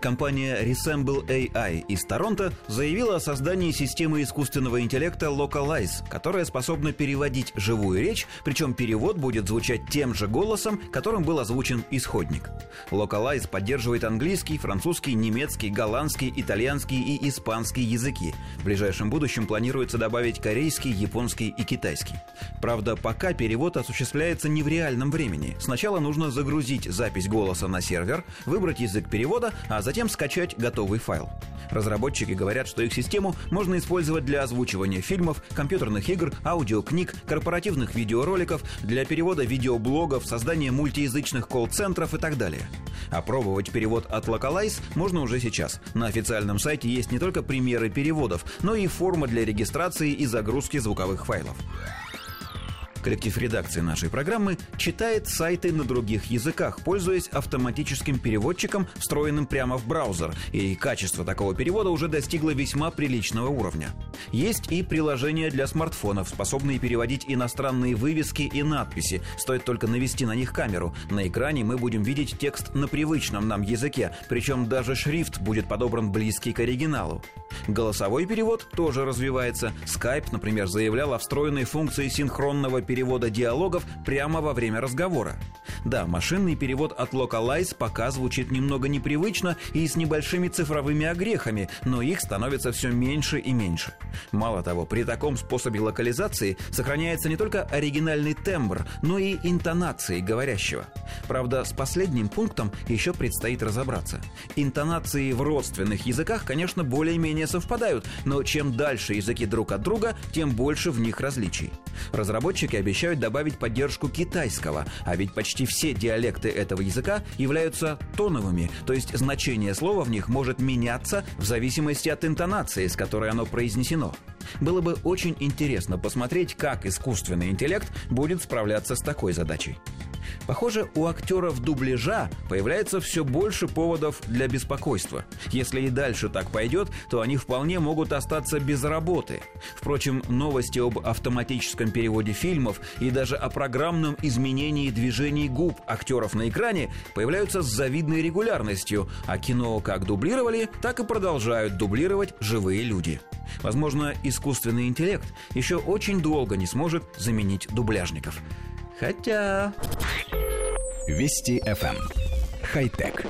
Компания Resemble AI из Торонто заявила о создании системы искусственного интеллекта Localize, которая способна переводить живую речь, причем перевод будет звучать тем же голосом, которым был озвучен исходник. Localize поддерживает английский, французский, немецкий, голландский, итальянский и испанский языки. В ближайшем будущем планируется добавить корейский, японский и китайский. Правда, пока перевод осуществляется не в реальном времени. Сначала нужно загрузить запись голоса на сервер, выбрать язык перевода, а затем скачать готовый файл. Разработчики говорят, что их систему можно использовать для озвучивания фильмов, компьютерных игр, аудиокниг, корпоративных видеороликов, для перевода видеоблогов, создания мультиязычных колл-центров и так далее. Опробовать перевод от Localize можно уже сейчас. На официальном сайте есть не только примеры переводов, но и форма для регистрации и загрузки звуковых файлов. Коллектив редакции нашей программы читает сайты на других языках, пользуясь автоматическим переводчиком, встроенным прямо в браузер, и качество такого перевода уже достигло весьма приличного уровня. Есть и приложения для смартфонов, способные переводить иностранные вывески и надписи. Стоит только навести на них камеру. На экране мы будем видеть текст на привычном нам языке, причем даже шрифт будет подобран близкий к оригиналу. Голосовой перевод тоже развивается. Skype, например, заявлял о встроенной функции синхронного перевода диалогов прямо во время разговора. Да, машинный перевод от Localize пока звучит немного непривычно и с небольшими цифровыми огрехами, но их становится все меньше и меньше. Мало того, при таком способе локализации сохраняется не только оригинальный тембр, но и интонации говорящего. Правда, с последним пунктом еще предстоит разобраться. Интонации в родственных языках, конечно, более-менее совпадают, но чем дальше языки друг от друга, тем больше в них различий. Разработчики обещают добавить поддержку китайского, а ведь почти все диалекты этого языка являются тоновыми, то есть значение слова в них может меняться в зависимости от интонации, с которой оно произнесено. Было бы очень интересно посмотреть, как искусственный интеллект будет справляться с такой задачей. Похоже, у актеров дубляжа появляется все больше поводов для беспокойства. Если и дальше так пойдет, то они вполне могут остаться без работы. Впрочем, новости об автоматическом переводе фильмов и даже о программном изменении движений губ актеров на экране появляются с завидной регулярностью, а кино как дублировали, так и продолжают дублировать живые люди. Возможно, искусственный интеллект еще очень долго не сможет заменить дубляжников. Хотя... Вести FM. Эм. Хай-тек.